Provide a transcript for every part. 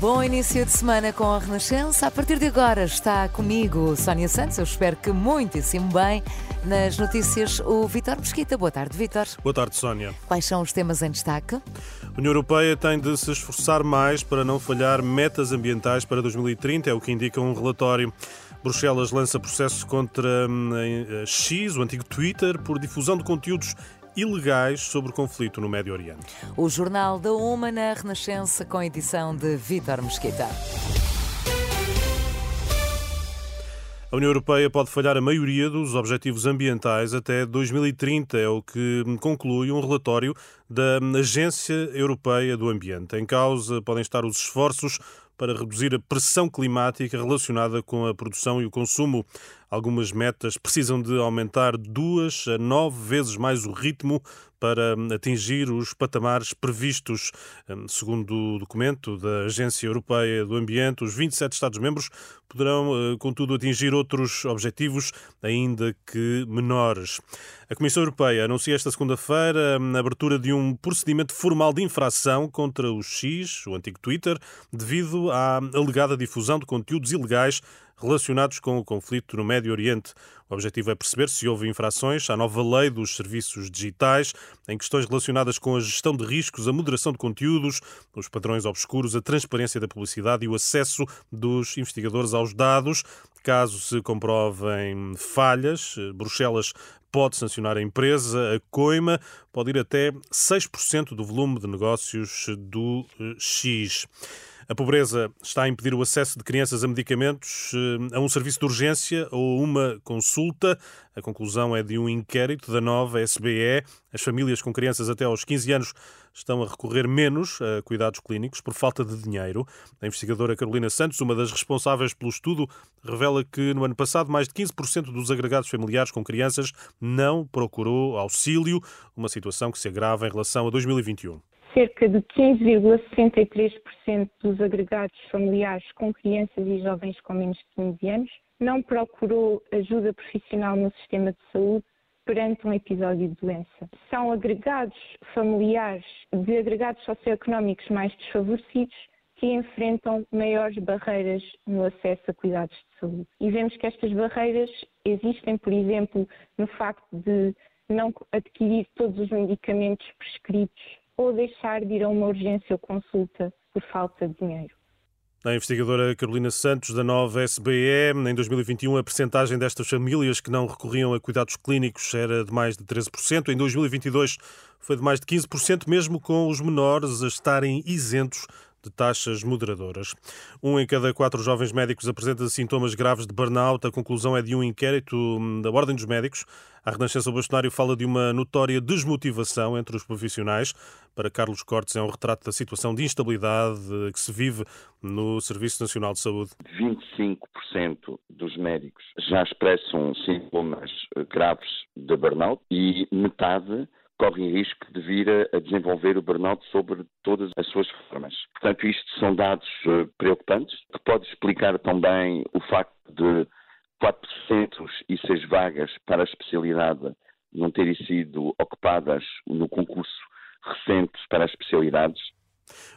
Bom início de semana com a Renascença. A partir de agora está comigo Sónia Santos. Eu espero que muitíssimo bem. Nas notícias, o Vitor Mesquita. Boa tarde, Vitor. Boa tarde, Sónia. Quais são os temas em destaque? A União Europeia tem de se esforçar mais para não falhar metas ambientais para 2030, é o que indica um relatório. Bruxelas lança processo contra hum, X, o antigo Twitter, por difusão de conteúdos ilegais sobre o conflito no Médio Oriente. O Jornal da Uma na Renascença com edição de Vítor Mesquita. A União Europeia pode falhar a maioria dos objetivos ambientais até 2030, é o que conclui um relatório da Agência Europeia do Ambiente. Em causa podem estar os esforços para reduzir a pressão climática relacionada com a produção e o consumo. Algumas metas precisam de aumentar duas a nove vezes mais o ritmo para atingir os patamares previstos. Hum, segundo o documento da Agência Europeia do Ambiente, os 27 Estados-membros poderão, eh, contudo, atingir outros objetivos, ainda que menores. A Comissão Europeia anuncia esta segunda-feira hum, a abertura de um procedimento formal de infração contra o X, o antigo Twitter, devido à alegada difusão de conteúdos ilegais relacionados com o conflito no Médio Oriente. O objetivo é perceber se houve infrações à nova lei dos serviços digitais, em questões relacionadas com a gestão de riscos, a moderação de conteúdos, os padrões obscuros, a transparência da publicidade e o acesso dos investigadores aos dados. Caso se comprovem falhas, Bruxelas pode sancionar a empresa. A coima pode ir até 6% do volume de negócios do eh, X. A pobreza está a impedir o acesso de crianças a medicamentos, eh, a um serviço de urgência ou uma consulta. A conclusão é de um inquérito da nova SBE. As famílias com crianças até aos 15 anos estão a recorrer menos a cuidados clínicos por falta de dinheiro. A investigadora Carolina Santos, uma das responsáveis pelo estudo, revela que no ano passado mais de 15% dos agregados familiares com crianças não procurou auxílio, uma situação que se agrava em relação a 2021 cerca de 15,63% dos agregados familiares com crianças e jovens com menos de 15 anos não procurou ajuda profissional no sistema de saúde perante um episódio de doença. São agregados familiares de agregados socioeconómicos mais desfavorecidos que enfrentam maiores barreiras no acesso a cuidados de saúde. E vemos que estas barreiras existem, por exemplo, no facto de não adquirir todos os medicamentos prescritos ou deixar de ir a uma urgência ou consulta por falta de dinheiro. A investigadora Carolina Santos, da nova SBE, em 2021 a percentagem destas famílias que não recorriam a cuidados clínicos era de mais de 13%. Em 2022 foi de mais de 15%, mesmo com os menores a estarem isentos de taxas moderadoras. Um em cada quatro jovens médicos apresenta sintomas graves de burnout. A conclusão é de um inquérito da Ordem dos Médicos. A Renascença Bastonário fala de uma notória desmotivação entre os profissionais. Para Carlos Cortes, é um retrato da situação de instabilidade que se vive no Serviço Nacional de Saúde. 25% dos médicos já expressam sintomas graves de burnout e metade correm risco de vir a, desenvolver o burnout sobre todas as suas formas. Portanto, isto são dados eh, preocupantes, que pode explicar também o facto de 406 vagas para a especialidade não terem sido ocupadas no concurso recente para as especialidades.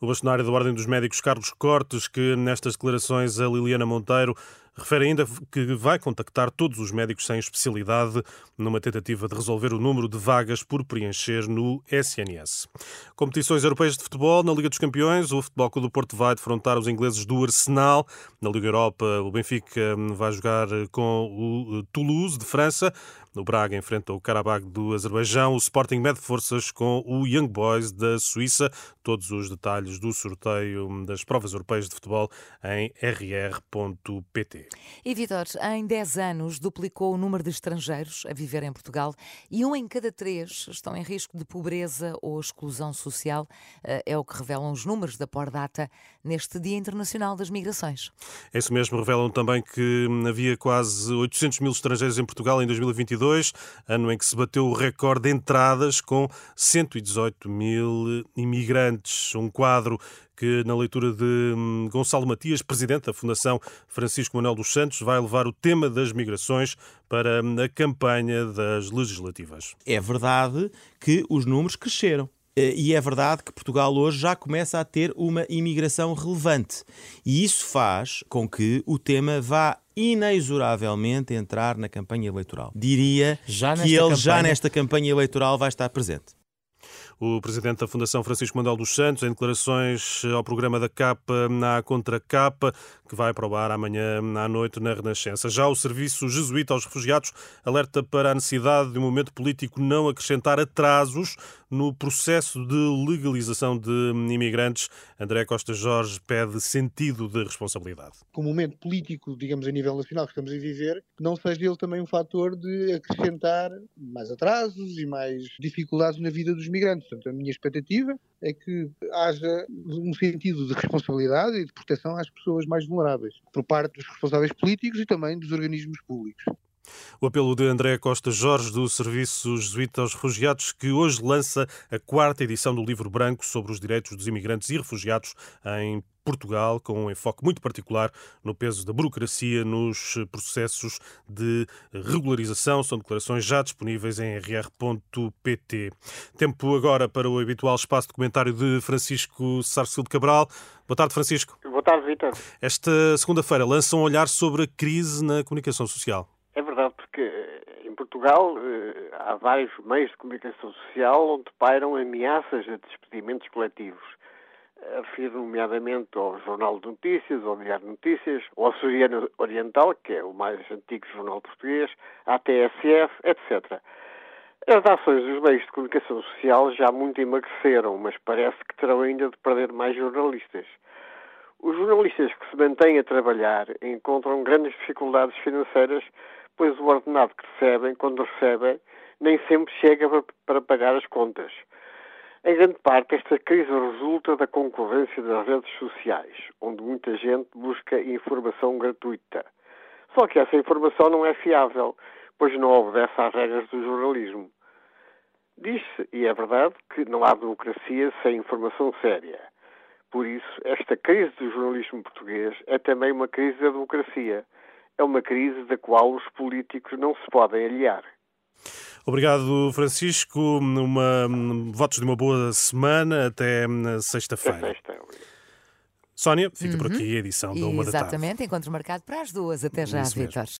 O bastonário da Ordem dos Médicos, Carlos Cortes, que nestas declarações a Liliana Monteiro Refere ainda que vai contactar todos os médicos sem especialidade numa tentativa de resolver o número de vagas por preencher no SNS. Competições europeias de futebol na Liga dos Campeões. O Futebol Clube do Porto vai defrontar os ingleses do Arsenal. Na Liga Europa, o Benfica vai jogar com o Toulouse de França. No Braga enfrenta o Karabakh do Azerbaijão. O Sporting mede forças com o Young Boys da Suíça. Todos os detalhes do sorteio das provas europeias de futebol em rr.pt. E Vitor, em 10 anos duplicou o número de estrangeiros a viver em Portugal e um em cada três estão em risco de pobreza ou exclusão social. Eh, é o que revelam os números da Pordata neste Dia Internacional das Migrações. É isso mesmo, revelam também que havia quase 800 mil estrangeiros em Portugal em 2022 2022, ano em que se bateu o recorde de entradas com 118 mil imigrantes. Um quadro que, na leitura de hum, Gonçalo Matias, presidente da Fundação Francisco Manuel dos Santos, vai levar o tema das migrações para hum, a campanha das legislativas. É verdade que os números cresceram. Eh, e é verdade que Portugal hoje já começa a ter uma imigração relevante. E isso faz com que o tema vá inexoravelmente entrar na campanha eleitoral. Diria Já que ele campanha- já nesta campanha eleitoral vai estar presente. O presidente da Fundação Francisco Manuel dos Santos, em declarações ao programa da Capa na Contra Capa, que vai para o amanhã à noite na Renascença. Já o Serviço Jesuíta aos Refugiados alerta para a necessidade de um momento político não acrescentar atrasos no processo de legalização de imigrantes. André Costa Jorge pede sentido de responsabilidade. com o momento político, digamos, a nível nacional que estamos a viver, não seja ele também um fator de acrescentar mais atrasos e mais dificuldades na vida dos migrantes. Portanto, a minha expectativa é que haja um sentido de responsabilidade e de proteção às pessoas mais vulneráveis, por parte dos responsáveis políticos e também dos organismos públicos. O apelo de André Costa Jorge, do Serviço Jesuíta aos Refugiados, que hoje lança a quarta edição do livro branco sobre os direitos dos imigrantes e refugiados em Portugal, com um enfoque muito particular no peso da burocracia nos processos de regularização. São declarações já disponíveis em rr.pt. Tempo agora para o habitual espaço de comentário de Francisco Sarcil de Cabral. Boa tarde, Francisco. Boa tarde, Vitor. Esta segunda-feira lança um olhar sobre a crise na comunicação social. Eh, em Portugal eh, há vários meios de comunicação social onde pairam ameaças a despedimentos coletivos. Refiro nomeadamente ao Jornal de Notícias, ao Diário de Notícias, ao Açoriano Oriental, que é o mais antigo jornal português, à TSF, etc. As ações dos meios de comunicação social já muito emagreceram, mas parece que terão ainda de perder mais jornalistas. Os jornalistas que se mantêm a trabalhar encontram grandes dificuldades financeiras, pois o ordenado que recebem, quando recebem, nem sempre chega para- pagar as contas. Em grande parte, esta crise resulta da concorrência das redes sociais, onde muita gente busca informação gratuita. Só que essa informação não é fiável, pois não obedece às regras do jornalismo. Diz-se, e é verdade, que não há democracia sem informação séria. Por isso, esta crise do jornalismo português é também uma crise da democracia. É uma crise da qual os políticos não se podem aliar. Obrigado, Francisco. Uma, votos de uma boa semana até hum, sexta-feira. Sexta. Sónia, fica por aqui a edição da uma da tarde. Exatamente, encontro marcado para as duas. Até já. Vitor.